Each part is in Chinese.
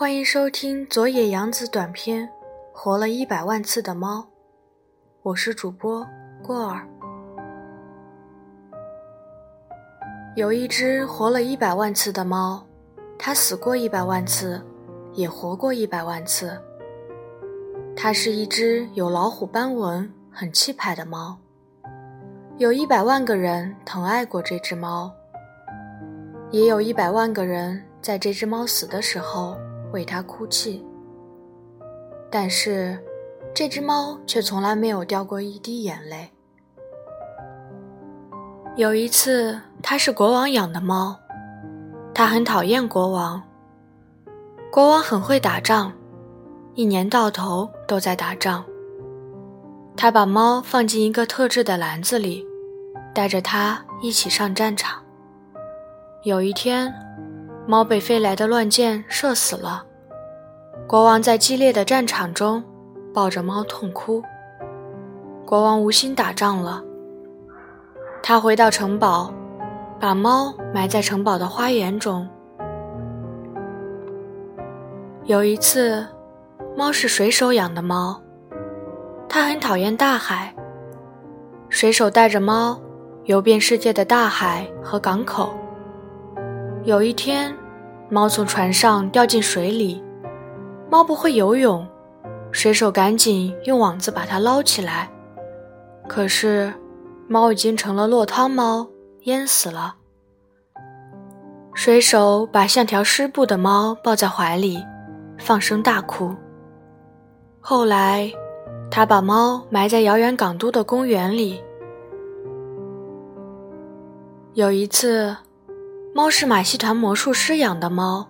欢迎收听佐野洋子短篇《活了一百万次的猫》，我是主播郭儿。有一只活了一百万次的猫，它死过一百万次，也活过一百万次。它是一只有老虎斑纹、很气派的猫。有一百万个人疼爱过这只猫，也有一百万个人在这只猫死的时候。为它哭泣，但是这只猫却从来没有掉过一滴眼泪。有一次，它是国王养的猫，它很讨厌国王。国王很会打仗，一年到头都在打仗。他把猫放进一个特制的篮子里，带着它一起上战场。有一天。猫被飞来的乱箭射死了。国王在激烈的战场中抱着猫痛哭。国王无心打仗了。他回到城堡，把猫埋在城堡的花园中。有一次，猫是水手养的猫，它很讨厌大海。水手带着猫游遍世界的大海和港口。有一天。猫从船上掉进水里，猫不会游泳，水手赶紧用网子把它捞起来。可是，猫已经成了落汤猫，淹死了。水手把像条湿布的猫抱在怀里，放声大哭。后来，他把猫埋在遥远港都的公园里。有一次。猫是马戏团魔术师养的猫，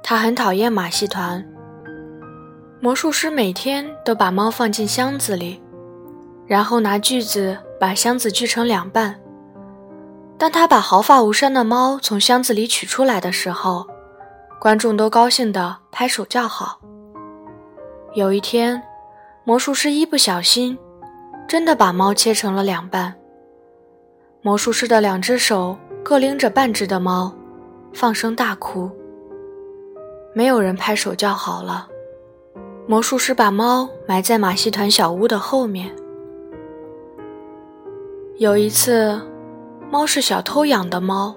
它很讨厌马戏团。魔术师每天都把猫放进箱子里，然后拿锯子把箱子锯成两半。当他把毫发无伤的猫从箱子里取出来的时候，观众都高兴地拍手叫好。有一天，魔术师一不小心，真的把猫切成了两半。魔术师的两只手。各拎着半只的猫，放声大哭。没有人拍手叫好了。魔术师把猫埋在马戏团小屋的后面。有一次，猫是小偷养的猫，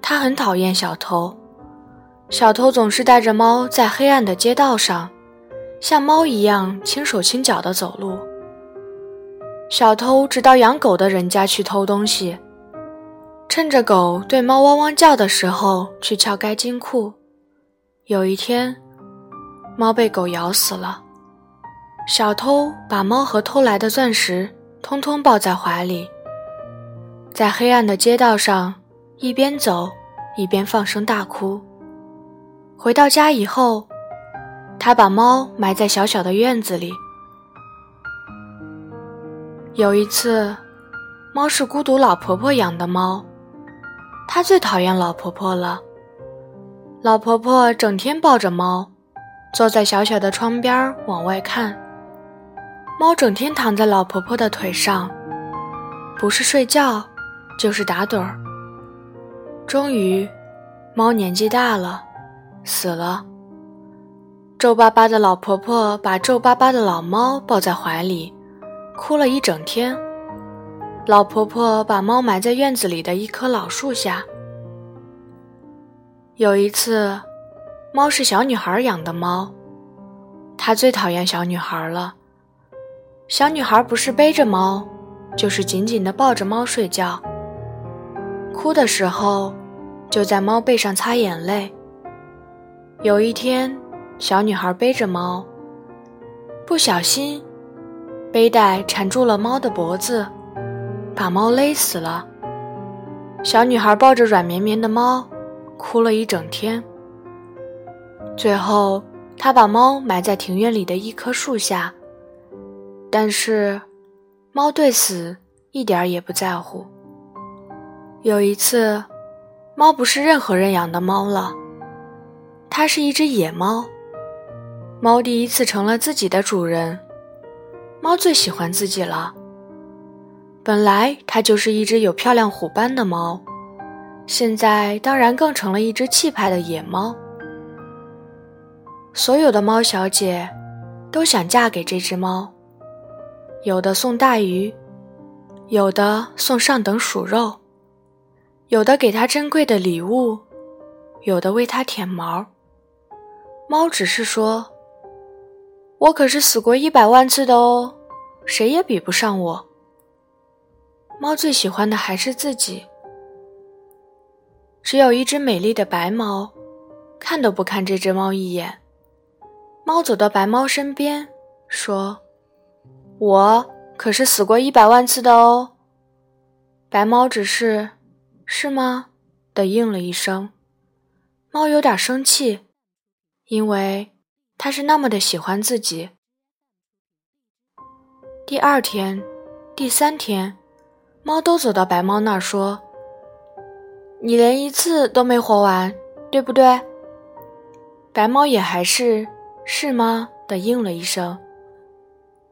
它很讨厌小偷。小偷总是带着猫在黑暗的街道上，像猫一样轻手轻脚地走路。小偷只到养狗的人家去偷东西。趁着狗对猫汪汪叫的时候去撬开金库。有一天，猫被狗咬死了。小偷把猫和偷来的钻石通通抱在怀里，在黑暗的街道上一边走一边放声大哭。回到家以后，他把猫埋在小小的院子里。有一次，猫是孤独老婆婆养的猫。他最讨厌老婆婆了。老婆婆整天抱着猫，坐在小小的窗边往外看。猫整天躺在老婆婆的腿上，不是睡觉，就是打盹儿。终于，猫年纪大了，死了。皱巴巴的老婆婆把皱巴巴的老猫抱在怀里，哭了一整天。老婆婆把猫埋在院子里的一棵老树下。有一次，猫是小女孩养的猫，她最讨厌小女孩了。小女孩不是背着猫，就是紧紧地抱着猫睡觉。哭的时候，就在猫背上擦眼泪。有一天，小女孩背着猫，不小心，背带缠住了猫的脖子。把猫勒死了。小女孩抱着软绵绵的猫，哭了一整天。最后，她把猫埋在庭院里的一棵树下。但是，猫对死一点也不在乎。有一次，猫不是任何人养的猫了，它是一只野猫。猫第一次成了自己的主人。猫最喜欢自己了。本来它就是一只有漂亮虎斑的猫，现在当然更成了一只气派的野猫。所有的猫小姐都想嫁给这只猫，有的送大鱼，有的送上等鼠肉，有的给它珍贵的礼物，有的为它舔毛。猫只是说：“我可是死过一百万次的哦，谁也比不上我。”猫最喜欢的还是自己。只有一只美丽的白猫，看都不看这只猫一眼。猫走到白猫身边，说：“我可是死过一百万次的哦。”白猫只是“是吗”的应了一声。猫有点生气，因为它是那么的喜欢自己。第二天、第三天，猫都走到白猫那儿说。你连一次都没活完，对不对？白猫也还是是吗的应了一声。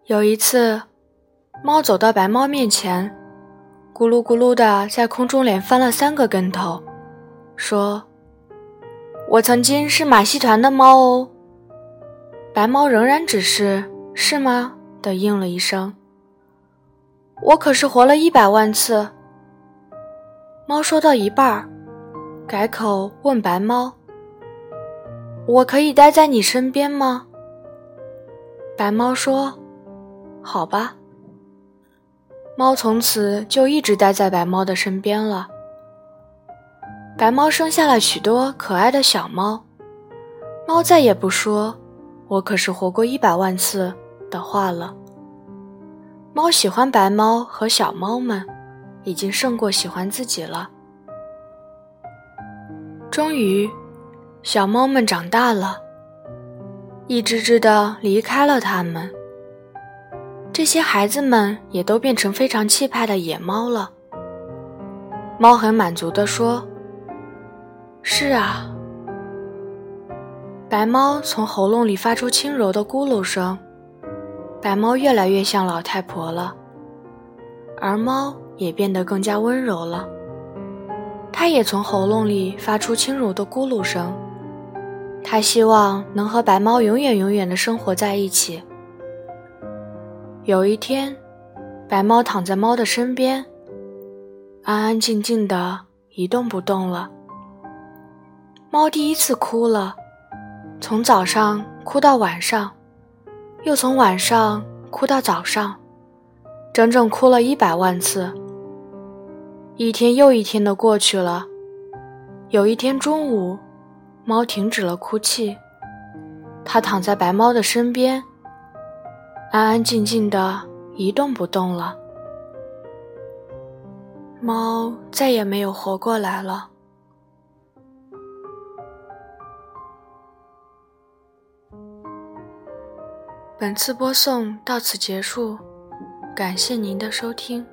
有一次，猫走到白猫面前，咕噜咕噜的在空中连翻了三个跟头，说：“我曾经是马戏团的猫哦。”白猫仍然只是是吗的应了一声。我可是活了一百万次。猫说到一半儿，改口问白猫：“我可以待在你身边吗？”白猫说：“好吧。”猫从此就一直待在白猫的身边了。白猫生下了许多可爱的小猫，猫再也不说“我可是活过一百万次”的话了。猫喜欢白猫和小猫们。已经胜过喜欢自己了。终于，小猫们长大了，一只只的离开了它们。这些孩子们也都变成非常气派的野猫了。猫很满足地说：“是啊。”白猫从喉咙里发出轻柔的咕噜声。白猫越来越像老太婆了，而猫。也变得更加温柔了。它也从喉咙里发出轻柔的咕噜声。它希望能和白猫永远永远的生活在一起。有一天，白猫躺在猫的身边，安安静静的一动不动了。猫第一次哭了，从早上哭到晚上，又从晚上哭到早上，整整哭了一百万次。一天又一天的过去了，有一天中午，猫停止了哭泣，它躺在白猫的身边，安安静静的一动不动了。猫再也没有活过来了。本次播送到此结束，感谢您的收听。